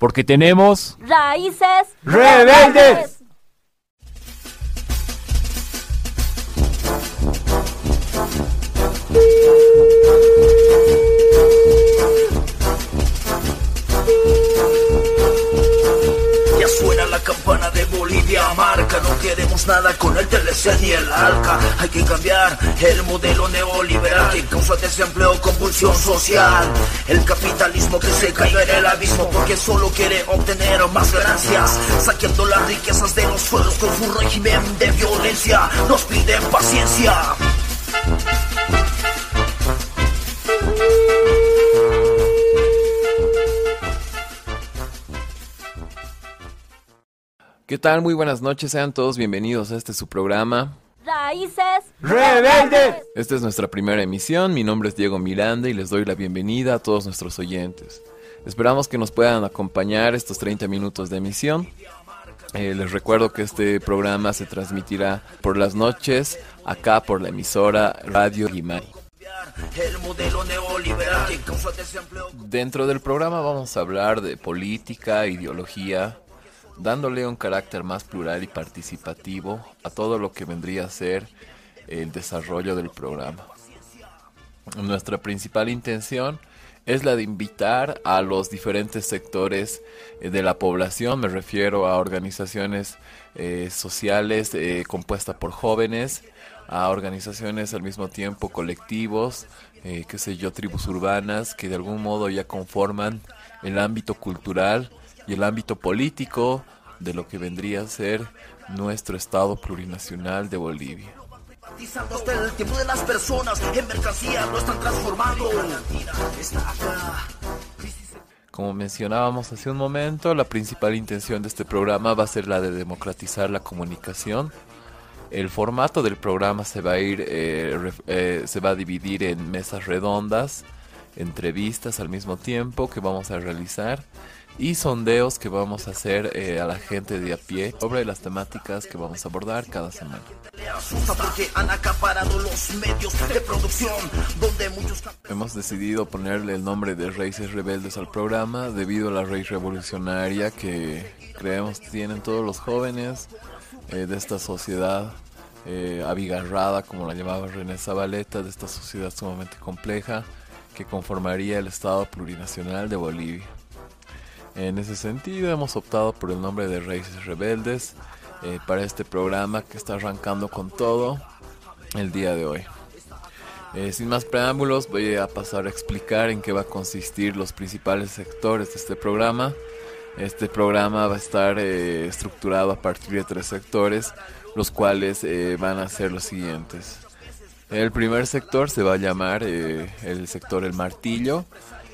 Porque tenemos raíces rebeldes. De Bolivia marca No queremos nada con el TLC ni el ALCA. Hay que cambiar el modelo neoliberal Que causa desempleo, convulsión social. El capitalismo que se caiga en el abismo Porque solo quiere obtener más ganancias. Saqueando las riquezas de los suelos Con su régimen de violencia. Nos piden paciencia ¿Qué tal? Muy buenas noches, sean todos bienvenidos a este su programa. raíces ¡Rebeldes! Esta es nuestra primera emisión, mi nombre es Diego Miranda y les doy la bienvenida a todos nuestros oyentes. Esperamos que nos puedan acompañar estos 30 minutos de emisión. Eh, les recuerdo que este programa se transmitirá por las noches acá por la emisora Radio Guimari. Dentro del programa vamos a hablar de política, ideología, dándole un carácter más plural y participativo a todo lo que vendría a ser el desarrollo del programa. Nuestra principal intención es la de invitar a los diferentes sectores eh, de la población, me refiero a organizaciones eh, sociales eh, compuestas por jóvenes, a organizaciones al mismo tiempo colectivos, eh, qué sé yo, tribus urbanas que de algún modo ya conforman el ámbito cultural y el ámbito político de lo que vendría a ser nuestro Estado plurinacional de Bolivia. El tiempo de las personas en mercancía lo están transformando. Como mencionábamos hace un momento, la principal intención de este programa va a ser la de democratizar la comunicación. El formato del programa se va a ir, eh, eh, se va a dividir en mesas redondas, entrevistas al mismo tiempo que vamos a realizar y sondeos que vamos a hacer eh, a la gente de a pie sobre las temáticas que vamos a abordar cada semana. Hemos decidido ponerle el nombre de Raíces Rebeldes al programa debido a la raíz revolucionaria que creemos tienen todos los jóvenes eh, de esta sociedad eh, abigarrada, como la llamaba René Zabaleta, de esta sociedad sumamente compleja que conformaría el Estado plurinacional de Bolivia. En ese sentido hemos optado por el nombre de Raíces Rebeldes eh, para este programa que está arrancando con todo el día de hoy. Eh, sin más preámbulos, voy a pasar a explicar en qué va a consistir los principales sectores de este programa. Este programa va a estar eh, estructurado a partir de tres sectores, los cuales eh, van a ser los siguientes. El primer sector se va a llamar eh, el sector El Martillo.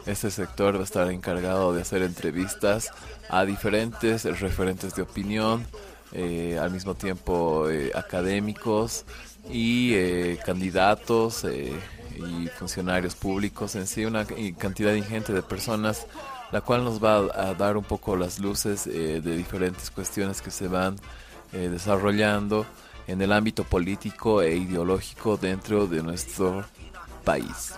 Este sector va a estar encargado de hacer entrevistas a diferentes referentes de opinión, eh, al mismo tiempo eh, académicos y eh, candidatos y funcionarios públicos en sí, una cantidad ingente de personas, la cual nos va a, dar un poco las luces de diferentes cuestiones que se van desarrollando en el ámbito político e ideológico dentro de nuestro país.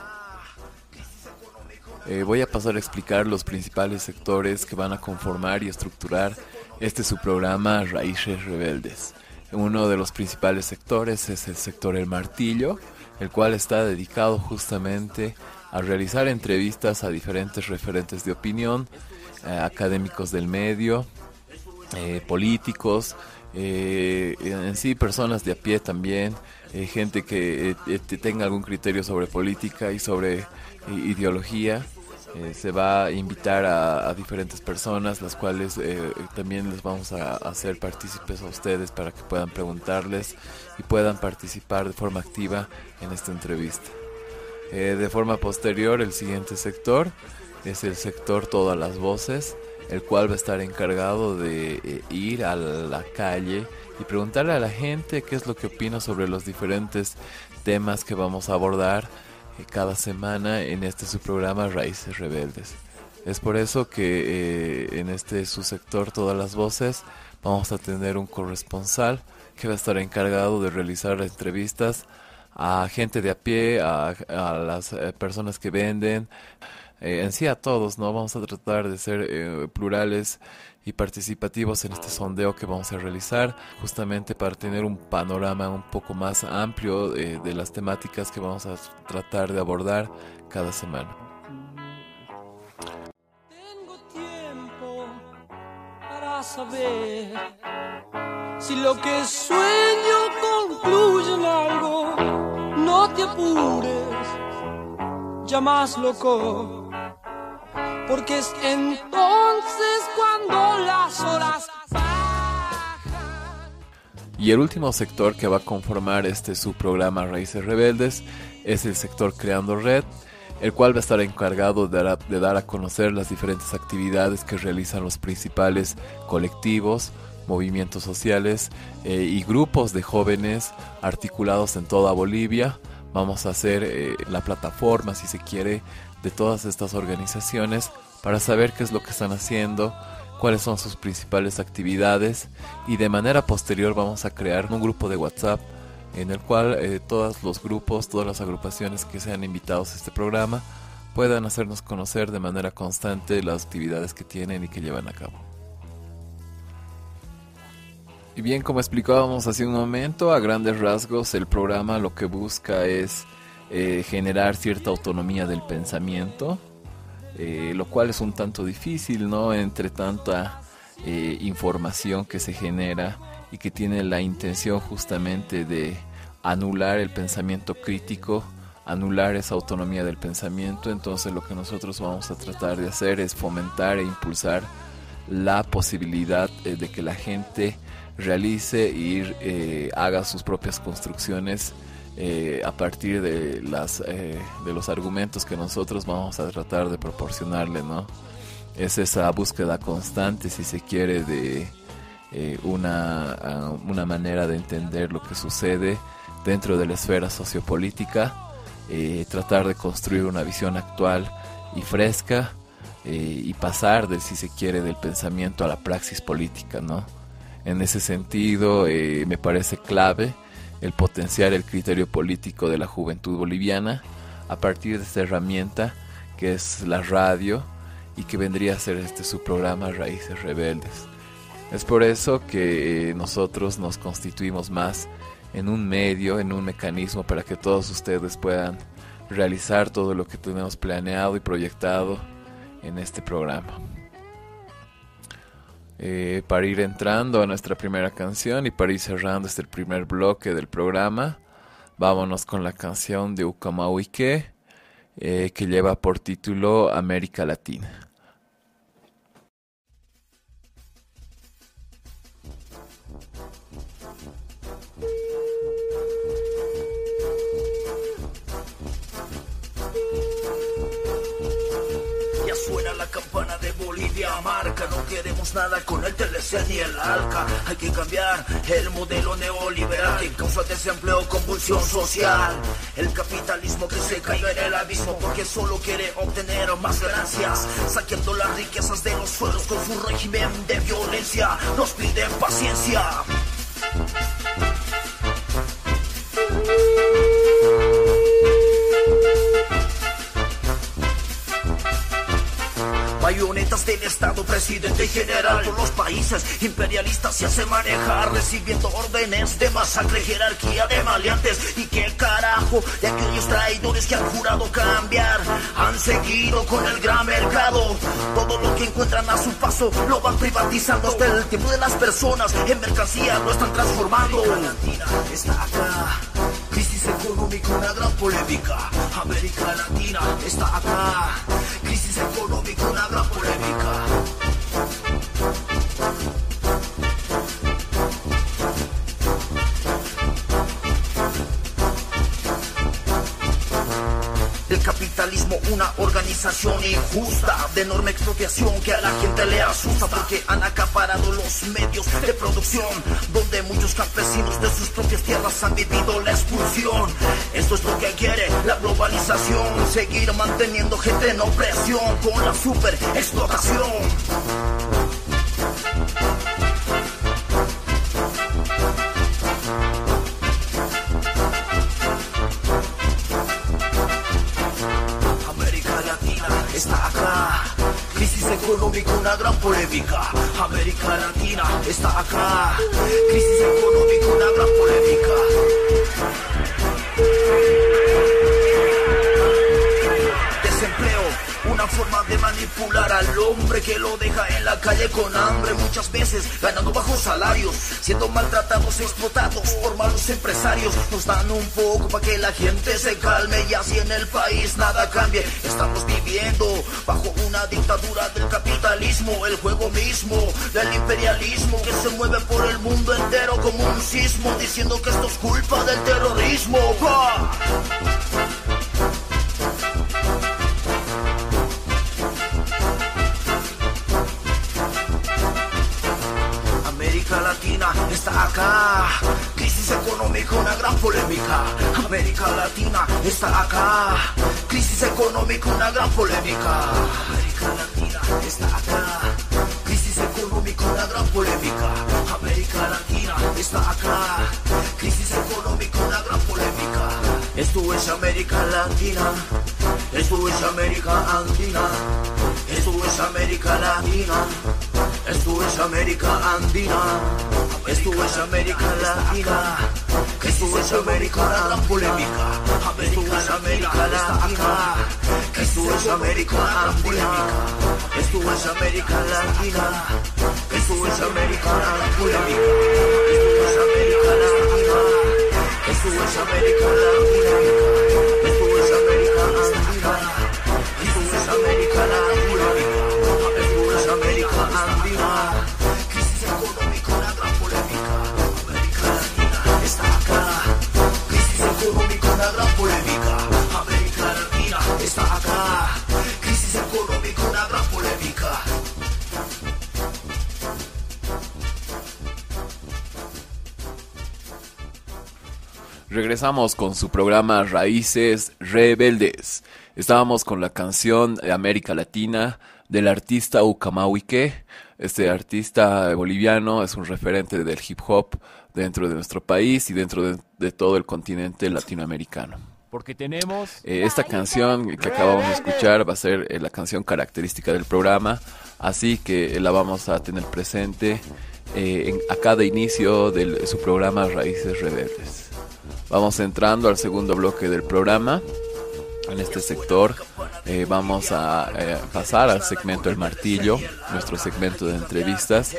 Eh, voy a pasar a explicar los principales sectores que van a conformar y estructurar este su programa Raíces Rebeldes. Uno de los principales sectores es el sector El Martillo, el cual está dedicado justamente a realizar entrevistas a diferentes referentes de opinión, eh, académicos del medio, eh, políticos, en sí personas de a pie también, gente que tenga algún criterio sobre política y sobre ideología. Eh, se va a invitar a, diferentes personas, las cuales eh, también les vamos a hacer partícipes a ustedes para que puedan preguntarles y puedan participar de forma activa en esta entrevista. Eh, de forma posterior, el siguiente sector es el sector Todas las Voces, el cual va a estar encargado de eh, ir a la calle y preguntarle a la gente qué es lo que opina sobre los diferentes temas que vamos a abordar cada semana en este su programa Raíces Rebeldes. Es por eso que eh, en este su sector Todas las Voces vamos a tener un corresponsal que va a estar encargado de realizar entrevistas a gente de a pie, a, a las eh, personas que venden, eh, en sí a todos, ¿no? Vamos a tratar de ser eh, plurales y participativos en este sondeo que vamos a realizar, justamente para tener un panorama un poco más amplio eh, de las temáticas que vamos a tratar de abordar cada semana. Tengo tiempo para saber si lo que sueño concluye en algo. No te apures, ya más loco, porque es entonces cuando las horas bajan. Y el último sector que va a conformar este subprograma Raíces Rebeldes es el sector Creando Red, el cual va a estar encargado de dar, a, conocer las diferentes actividades que realizan los principales colectivos, movimientos sociales eh, y grupos de jóvenes articulados en toda Bolivia. Vamos a hacer eh, la plataforma, si se quiere, de todas estas organizaciones para saber qué es lo que están haciendo, cuáles son sus principales actividades y de manera posterior vamos a crear un grupo de WhatsApp en el cual eh, todos los grupos, todas las agrupaciones que sean invitados a este programa puedan hacernos conocer de manera constante las actividades que tienen y que llevan a cabo. Y bien, como explicábamos hace un momento, a grandes rasgos el programa lo que busca es eh, generar cierta autonomía del pensamiento, eh, lo cual es un tanto difícil, ¿no? Entre tanta eh, información que se genera y que tiene la intención justamente de anular el pensamiento crítico, anular esa autonomía del pensamiento, entonces lo que nosotros vamos a tratar de hacer es fomentar e impulsar la posibilidad de que la gente realice y haga sus propias construcciones eh, a partir de las eh, de los argumentos que nosotros vamos a tratar de proporcionarle, ¿no? Es esa búsqueda constante, si se quiere, de eh, una, una manera de entender lo que sucede dentro de la esfera sociopolítica, tratar de construir una visión actual y fresca y pasar, de, si se quiere, del pensamiento a la praxis política, ¿no? En ese sentido, me parece clave el potenciar el criterio político de la juventud boliviana a partir de esta herramienta que es la radio y que vendría a ser este su programa Raíces Rebeldes. Es por eso que nosotros nos constituimos más en un medio, en un mecanismo para que todos ustedes puedan realizar todo lo que tenemos planeado y proyectado en este programa. Eh, para ir entrando a nuestra primera canción y para ir cerrando este primer bloque del programa, vámonos con la canción de Ucamauike eh, que lleva por título América Latina. De Bolivia marca No queremos nada con el TLC ni el ALCA. Hay que cambiar el modelo neoliberal Que causa desempleo, convulsión social. El capitalismo que se caiga en el abismo Porque solo quiere obtener más ganancias. Saqueando las riquezas de los suelos Con su régimen de violencia. Nos piden paciencia. Bayonetas del Presidente general. Por los países imperialistas se hace manejar Recibiendo órdenes de masacre, jerarquía de maleantes. Y qué carajo de aquellos traidores que han jurado cambiar Han seguido con el gran mercado. Todo lo que encuentran a su paso lo van privatizando. Hasta el tiempo de las personas en mercancía lo están transformando. América Latina está acá. Crisis económica, una gran polémica. América Latina está acá. Crisis económica, una gran polémica El capitalismo, una organización injusta de enorme expropiación que a la gente le asusta porque han acaparado los medios de producción donde muchos campesinos de sus propias tierras han vivido la expulsión. Esto es lo que quiere la globalización, seguir manteniendo gente en opresión con la super explotación. Económica, una gran polémica. América Latina está acá. Crisis económica, una gran polémica. Forma de manipular al hombre que lo deja en la calle con hambre, muchas veces ganando bajos salarios, siendo maltratados, explotados por malos empresarios. Nos dan un poco para que la gente se calme y así en el país nada cambie. Estamos viviendo bajo una dictadura del capitalismo, el juego mismo del imperialismo que se mueve por el mundo entero como un sismo, diciendo que esto es culpa del terrorismo. ¡Bah! Económica, una gran polémica. América Latina está acá. Crisis económica, una gran polémica. América Latina está acá. Crisis económica, una gran polémica. América Latina está acá. Crisis económica, una gran polémica. Esto es América Latina. Esto es América Andina. Esto es América Latina. Esto es América Andina. Esto es América Latina. Esto es América la gran polémica. Esto es América Latina. Esto es América Andina. Esto es América Latina. Esto es América la gran polémica. Esto es América Latina. Esto es América Latina. Esto es América Andina. Regresamos con su programa Raíces Rebeldes. Estábamos con la canción de América Latina del artista Ucamahuique. Este artista boliviano es un referente del hip hop dentro de nuestro país y dentro de, de todo el continente latinoamericano. Porque tenemos Eh, esta canción que acabamos de escuchar va a ser eh, la canción característica del programa, así que la vamos a tener presente eh, en- a cada inicio de su programa Raíces Rebeldes. Vamos entrando al segundo bloque del programa. En este sector eh, vamos a eh, pasar al segmento El Martillo, nuestro segmento de entrevistas,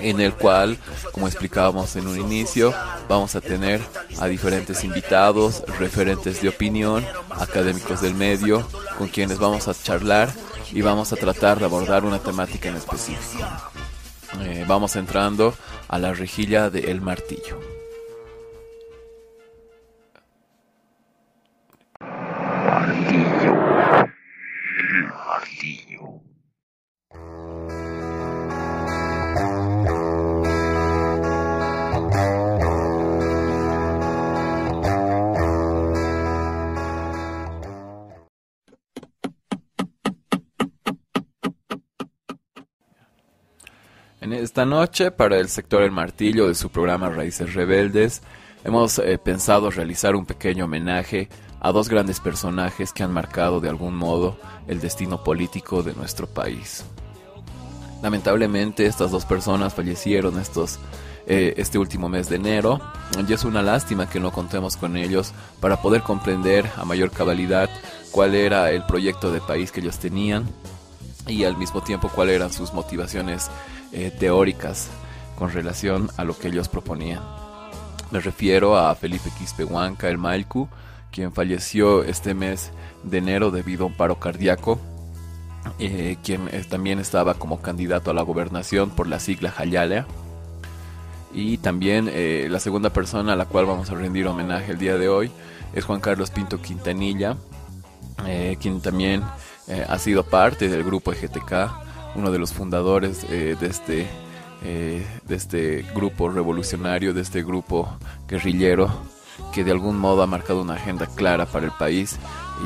en el cual, como explicábamos en un inicio, vamos a tener a diferentes invitados, referentes de opinión, académicos del medio, con quienes vamos a charlar y vamos a tratar de abordar una temática en específico. Eh, vamos entrando a la rejilla de El Martillo. En esta noche, para el sector El Martillo de su programa Raíces Rebeldes, hemos eh, pensado realizar un pequeño homenaje a dos grandes personajes que han marcado de algún modo el destino político de nuestro país. Lamentablemente, estas dos personas fallecieron estos, eh, este último mes de enero, y es una lástima que no contemos con ellos para poder comprender a mayor cabalidad cuál era el proyecto de país que ellos tenían y al mismo tiempo cuáles eran sus motivaciones eh, teóricas con relación a lo que ellos proponían. Me refiero a Felipe Quispehuanca, el Malcu, quien falleció este mes de enero debido a un paro cardíaco, eh, quien eh, también estaba como candidato a la gobernación por la sigla Jayalea. Y también eh, la segunda persona a la cual vamos a rendir homenaje el día de hoy es Juan Carlos Pinto Quintanilla, quien también ha sido parte del grupo EGTK, uno de los fundadores de, este, de este grupo revolucionario, de este grupo guerrillero, que de algún modo ha marcado una agenda clara para el país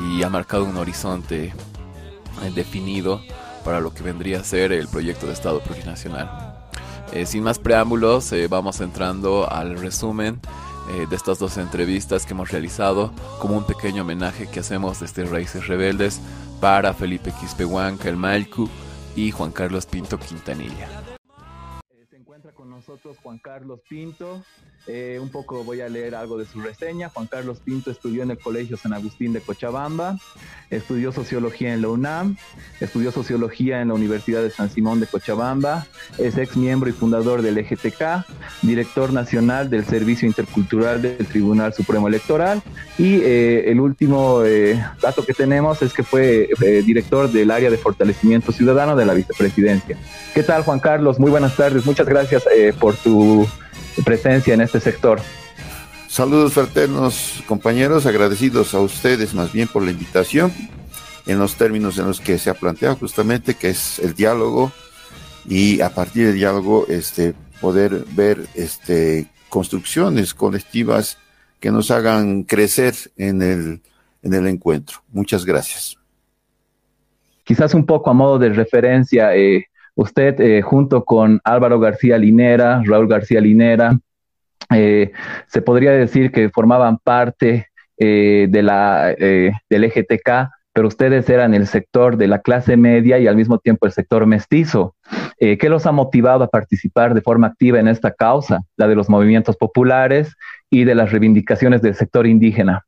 y ha marcado un horizonte eh, definido para lo que vendría a ser el proyecto de Estado plurinacional. Eh, sin más preámbulos, eh, vamos entrando al resumen eh, de estas dos entrevistas que hemos realizado como un pequeño homenaje que hacemos desde Raíces Rebeldes para Felipe Quispehuanca, el Malcu y Juan Carlos Pinto Quintanilla. Se encuentra con nosotros Juan Carlos Pinto. Eh, un poco voy a leer algo de su reseña. Juan Carlos Pinto estudió en el Colegio San Agustín de Cochabamba, estudió sociología en la UNAM, estudió sociología en la Universidad de San Simón de Cochabamba, es ex miembro y fundador del EGTK, director nacional del Servicio Intercultural del Tribunal Supremo Electoral y eh, el último eh, dato que tenemos es que fue director del área de fortalecimiento ciudadano de la vicepresidencia. ¿Qué tal Juan Carlos? Muy buenas tardes. Muchas gracias por tu presencia en este sector. Saludos fraternos, compañeros, agradecidos a ustedes más bien por la invitación en los términos en los que se ha planteado justamente que es el diálogo y a partir del diálogo este poder ver este construcciones colectivas que nos hagan crecer en el en el encuentro. Muchas gracias. Quizás un poco a modo de referencia, eh, usted eh, junto con Álvaro García Linera, Raúl García Linera, eh, se podría decir que formaban parte eh, de la, del EGTK, pero ustedes eran el sector de la clase media y al mismo tiempo el sector mestizo. ¿Qué los ha motivado a participar de forma activa en esta causa, la de los movimientos populares y de las reivindicaciones del sector indígena?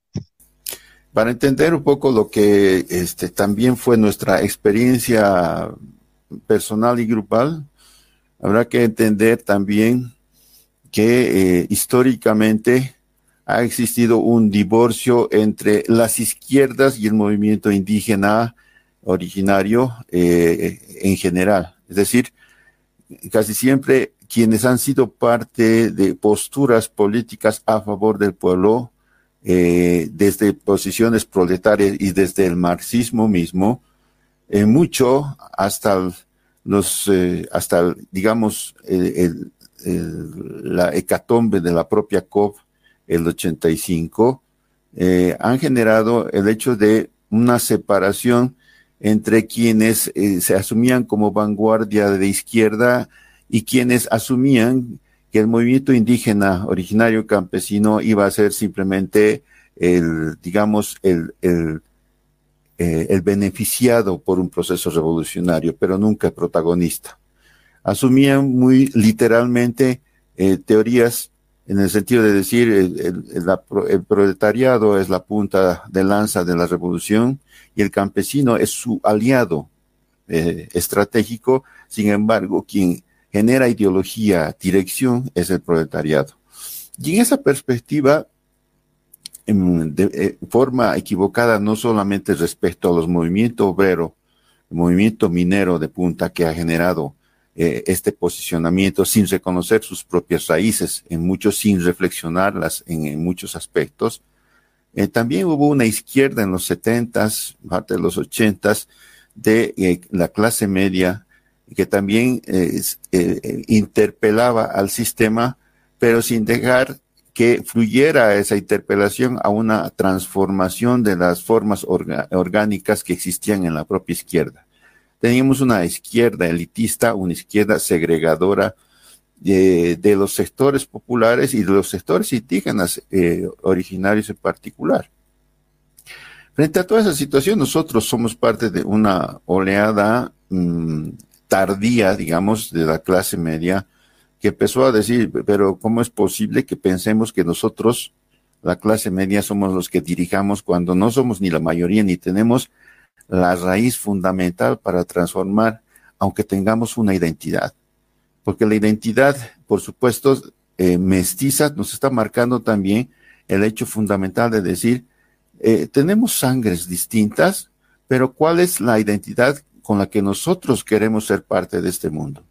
Para entender un poco lo que este, también fue nuestra experiencia personal y grupal, habrá que entender también que eh, históricamente ha existido un divorcio entre las izquierdas y el movimiento indígena originario eh, en general. Es decir, casi siempre quienes han sido parte de posturas políticas a favor del pueblo, eh, desde posiciones proletarias y desde el marxismo mismo, eh, mucho hasta los, eh, hasta digamos, el, el, la hecatombe de la propia COP, el 85, eh, han generado el hecho de una separación entre quienes eh, se asumían como vanguardia de izquierda y quienes asumían que el movimiento indígena originario campesino iba a ser simplemente el, digamos, el, el, eh, el beneficiado por un proceso revolucionario, pero nunca el protagonista. Asumían muy literalmente eh, teorías en el sentido de decir el, proletariado es la punta de lanza de la revolución y el campesino es su aliado eh, estratégico, sin embargo, quien genera ideología, dirección, es el proletariado. Y en esa perspectiva, de, de forma equivocada, no solamente respecto a los movimientos obrero, el movimiento minero de punta que ha generado eh, este posicionamiento sin reconocer sus propias raíces, en muchos sin reflexionarlas en, muchos aspectos. Eh, también hubo una izquierda en los setentas, parte de los ochentas, de eh, la clase media que también eh, eh, interpelaba al sistema, pero sin dejar que fluyera esa interpelación a una transformación de las formas orgánicas que existían en la propia izquierda. Teníamos una izquierda elitista, una izquierda segregadora de, de los sectores populares y de los sectores indígenas eh, originarios en particular. Frente a toda esa situación, nosotros somos parte de una oleada mmm, tardía, digamos, de la clase media, que empezó a decir, pero ¿cómo es posible que pensemos que nosotros, la clase media, somos los que dirijamos cuando no somos ni la mayoría ni tenemos la raíz fundamental para transformar, aunque tengamos una identidad? Porque la identidad, por supuesto, eh, mestiza nos está marcando también el hecho fundamental de decir, eh, tenemos sangres distintas, pero ¿cuál es la identidad con la que nosotros queremos ser parte de este mundo.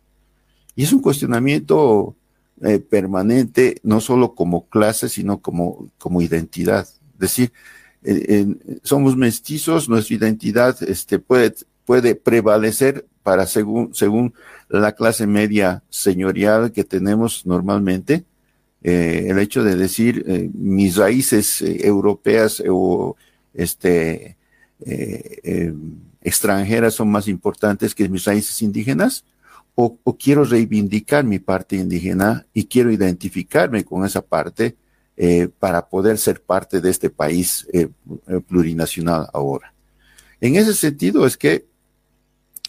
Y es un cuestionamiento eh, permanente, no solo como clase, sino como, como identidad. Es decir, eh, somos mestizos, nuestra identidad este, puede, puede prevalecer para según, según la clase media señorial que tenemos normalmente, eh, el hecho de decir eh, mis raíces europeas o este extranjeras son más importantes que mis raíces indígenas? O, quiero reivindicar mi parte indígena y quiero identificarme con esa parte eh, para poder ser parte de este país eh, plurinacional ahora. En ese sentido es que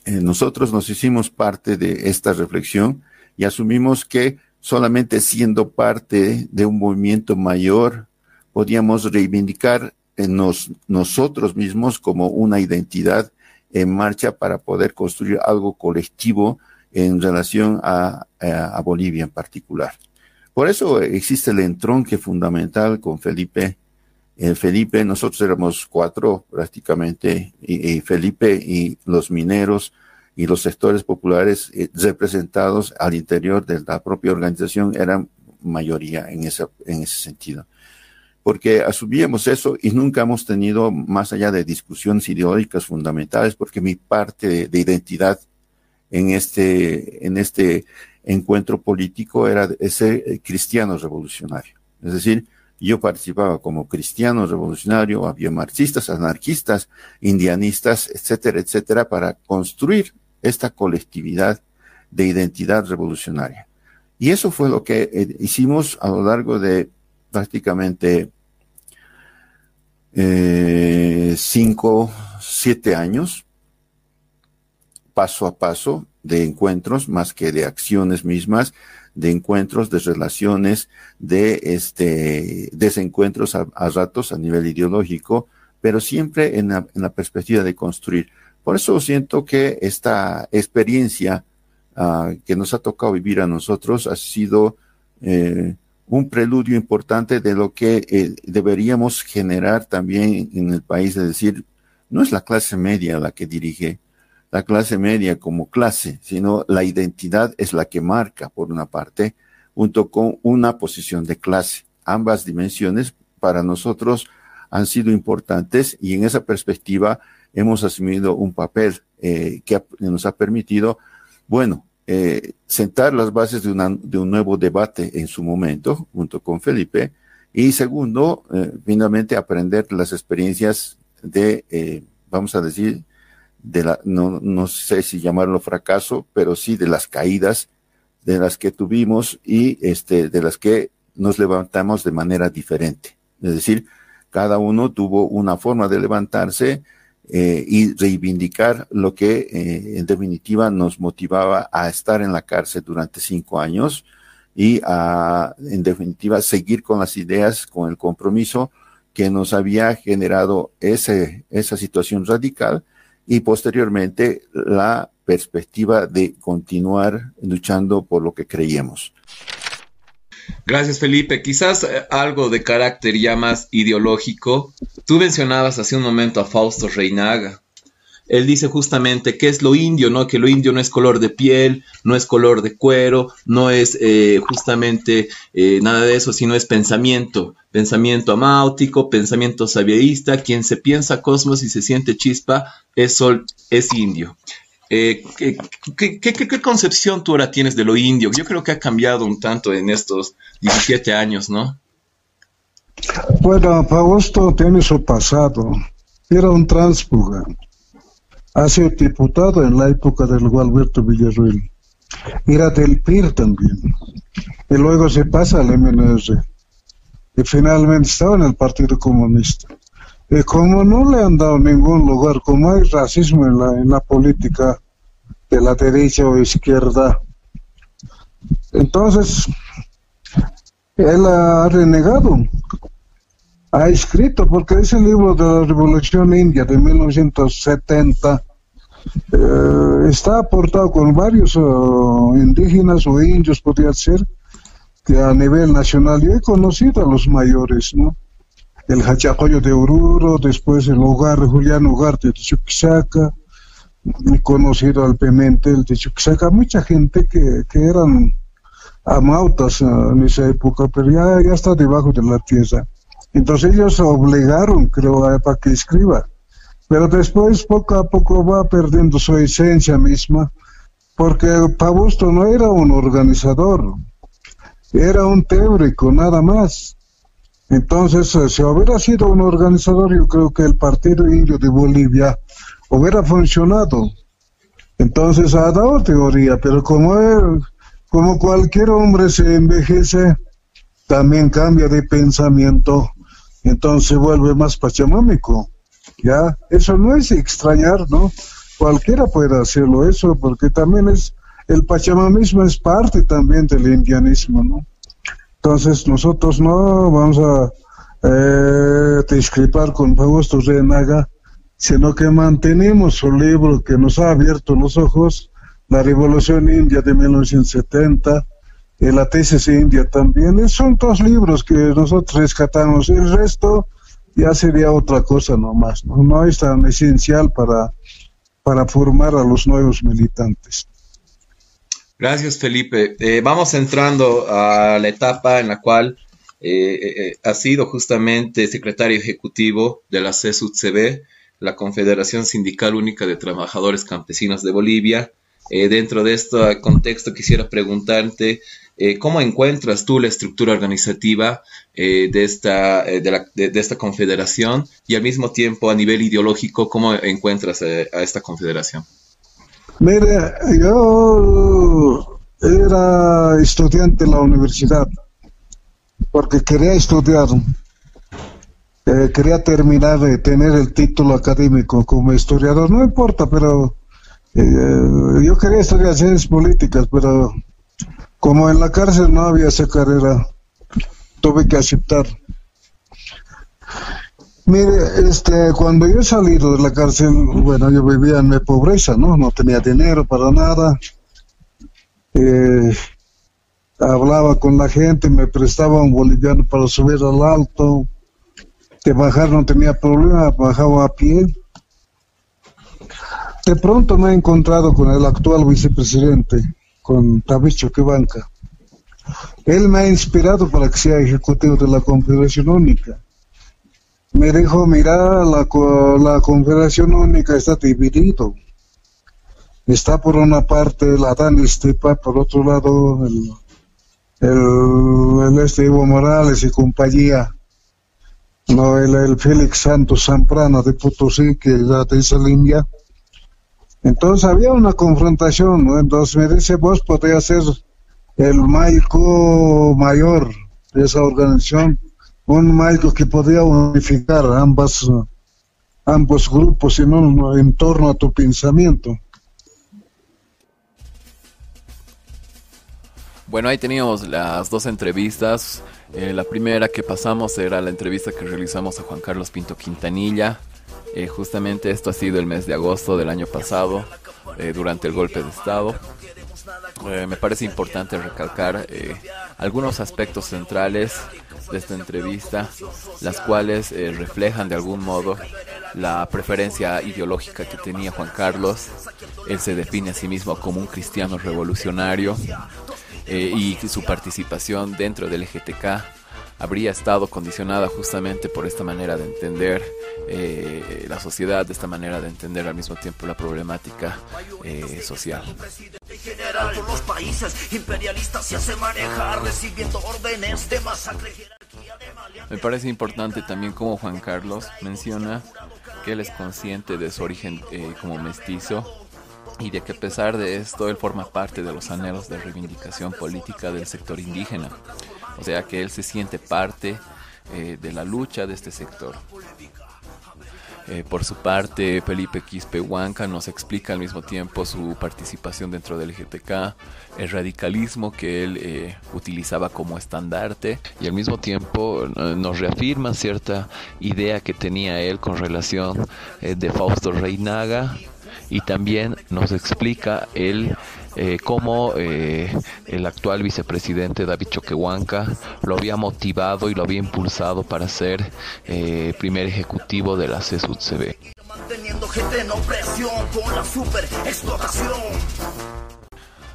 eh, nosotros nos hicimos parte de esta reflexión y asumimos que solamente siendo parte de un movimiento mayor podíamos reivindicar en nosotros mismos como una identidad en marcha para poder construir algo colectivo en relación a, Bolivia en particular. Por eso existe el entronque fundamental con Felipe. Eh, Felipe, nosotros éramos cuatro prácticamente, y, Felipe y los mineros y los sectores populares eh, representados al interior de la propia organización eran mayoría en, esa, en ese sentido porque asumíamos eso y nunca hemos tenido más allá de discusiones ideológicas fundamentales, porque mi parte de, identidad en este, en este encuentro político era ese cristiano revolucionario. Es decir, yo participaba como cristiano revolucionario, había marxistas, anarquistas, indianistas, etcétera, etcétera, para construir esta colectividad de identidad revolucionaria. Y eso fue lo que eh, hicimos a lo largo de prácticamente eh, cinco, siete años, paso a paso, de encuentros, más que de acciones mismas, de encuentros, de relaciones, de este, desencuentros a, ratos a nivel ideológico, pero siempre en la, perspectiva de construir. Por eso siento que esta experiencia ah, que nos ha tocado vivir a nosotros ha sido eh, un preludio importante de lo que eh, deberíamos generar también en el país, es decir, no es la clase media la que dirige, la clase media como clase, sino la identidad es la que marca, por una parte, junto con una posición de clase. Ambas dimensiones para nosotros han sido importantes y en esa perspectiva hemos asumido un papel eh, que nos ha permitido, bueno, eh, sentar las bases de, de, un nuevo debate en su momento, junto con Felipe, y segundo, eh, finalmente aprender las experiencias de, eh, vamos a decir, de la, no, no sé si llamarlo fracaso, pero sí de las caídas de las que tuvimos y este, de las que nos levantamos de manera diferente. Es decir, cada uno tuvo una forma de levantarse, eh, y reivindicar lo que eh, en definitiva nos motivaba a estar en la cárcel durante cinco años y a, en definitiva, seguir con las ideas, con el compromiso que nos había generado ese, esa situación radical y posteriormente la perspectiva de continuar luchando por lo que creíamos. Gracias, Felipe. Quizás eh, algo de carácter ya más ideológico. Tú mencionabas hace un momento a Fausto Reinaga. Él dice justamente que es lo indio, ¿no? Que lo indio no es color de piel, no es color de cuero, no es eh, justamente eh, nada de eso, sino es pensamiento, pensamiento amáutico, pensamiento sabierista. Quien se piensa cosmos y se siente chispa es sol, es indio. Eh, ¿qué, concepción tú ahora tienes de lo indio? Yo creo que ha cambiado un tanto en estos 17 años, ¿no? Bueno, Fausto tiene su pasado. Era un tránsfuga. Ha sido diputado en la época del Gualberto Villarruel. Era del PIR también. Y luego se pasa al MNR. Y finalmente estaba en el Partido Comunista. Y como no le han dado ningún lugar, como hay racismo en en la política de la derecha o izquierda, entonces él ha renegado, ha escrito, porque ese libro de la Revolución India de 1970 eh, está aportado con varios oh, indígenas o indios, podría ser, que a nivel nacional yo he conocido a los mayores, ¿no? el Hachacoyo de Oruro, después el hogar Julián Ugarte de Chuquisaca, conocido al Pimentel de Chuquisaca, mucha gente que, que eran amautas ah, en esa época, pero ya, ya está debajo de la tierra. Entonces ellos obligaron, creo, para que escriba. Pero después, poco a poco, va perdiendo su esencia misma, porque Pabusto no era un organizador, era un teórico, nada más. Entonces, eh, si hubiera sido un organizador, yo creo que el Partido Indio de Bolivia hubiera funcionado. Entonces ha dado teoría, pero como, como cualquier hombre se envejece, también cambia de pensamiento, entonces vuelve más pachamámico. Ya, eso no es extrañar, ¿no? cualquiera puede hacerlo eso, porque también es, el pachamanismo es parte también del indianismo, ¿no? Entonces nosotros no vamos a eh, discrepar con Fausto Renaga, sino que mantenemos su libro que nos ha abierto los ojos, La Revolución India de 1970, y la tesis india también. Son dos libros que nosotros rescatamos. El resto ya sería otra cosa nomás. No, no es tan esencial para, para formar a los nuevos militantes. Gracias, Felipe. Eh, vamos entrando a la etapa en la cual eh, eh, ha sido justamente secretario ejecutivo de la CSUCB, la Confederación Sindical Única de Trabajadores Campesinos de Bolivia. dentro de este contexto quisiera preguntarte cómo encuentras tú la estructura organizativa de, esta, de, de, esta confederación y al mismo tiempo a nivel ideológico, cómo encuentras a esta confederación. Mire, yo era estudiante en la universidad porque quería estudiar, eh, quería terminar de tener el título académico como historiador, no importa, pero eh, yo quería estudiar ciencias políticas, pero como en la cárcel no había esa carrera, tuve que aceptar. Mire, este, cuando yo he salido de la cárcel, bueno, yo vivía en mi pobreza, ¿no? No tenía dinero para nada. Eh, hablaba con la gente, me prestaba un boliviano para subir al alto. De bajar no tenía problema, bajaba a pie. De pronto me he encontrado con el actual vicepresidente, con David Choquebanca. Él me ha inspirado para que sea ejecutivo de la Confederación Única me dijo, mira, la, la Confederación Única está dividido. Está por una parte la Dan Estepa, por otro lado el, el, el este Evo Morales y compañía. No, el, el Félix Santos Zamprana de Potosí, que era de esa línea. Entonces había una confrontación. Entonces me dice, vos podrías ser el maico mayor de esa organización un marco que podría unificar ambas, ambos grupos en, en torno a tu pensamiento. Bueno, ahí teníamos las dos entrevistas. Eh, la primera que pasamos era la entrevista que realizamos a Juan Carlos Pinto Quintanilla. Eh, justamente esto ha sido el mes de agosto del año pasado, eh, durante el golpe de Estado. me parece importante recalcar algunos aspectos centrales de esta entrevista, las cuales eh, reflejan de algún modo la preferencia ideológica que tenía Juan Carlos. Él se define a sí mismo como un cristiano revolucionario eh, y su participación dentro del GTK habría estado condicionada justamente por esta manera de entender eh, la sociedad, de esta manera de entender al mismo tiempo la problemática social. de masacre. Me parece importante también como Juan Carlos menciona que él es consciente de su origen eh, como mestizo y de que a pesar de esto él forma parte de los anhelos de reivindicación política del sector indígena. O sea que él se siente parte eh, de la lucha de este sector. Eh, por su parte, Felipe Quispe Huanca nos explica al mismo tiempo su participación dentro del GTK, el radicalismo que él eh, utilizaba como estandarte y al mismo tiempo nos reafirma cierta idea que tenía él con relación de Fausto Reinaga y también nos explica él eh, cómo eh, el actual vicepresidente David Choquehuanca lo había motivado y lo había impulsado para ser eh, primer ejecutivo de la CSUCB.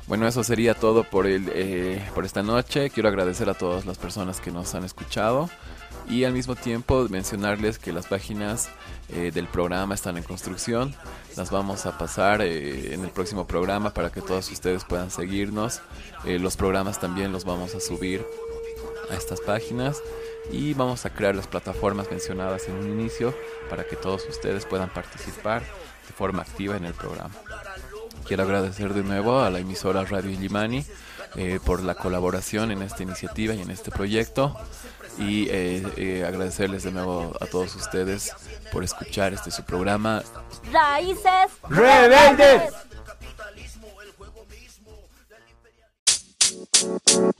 Bueno, eso sería todo por, el, eh, por esta noche. Quiero agradecer a todas las personas que nos han escuchado y al mismo tiempo mencionarles que las páginas eh, del programa están en construcción. Las vamos a pasar eh, en el próximo programa para que todos ustedes puedan seguirnos. Eh, los programas también los vamos a subir a estas páginas y vamos a crear las plataformas mencionadas en un inicio para que todos ustedes puedan participar de forma activa en el programa. Quiero agradecer de nuevo a la emisora Radio Illimani por la colaboración en esta iniciativa y en este proyecto. Y eh, eh, agradecerles de nuevo a todos ustedes por escuchar este su programa. Raíces rebeldes. You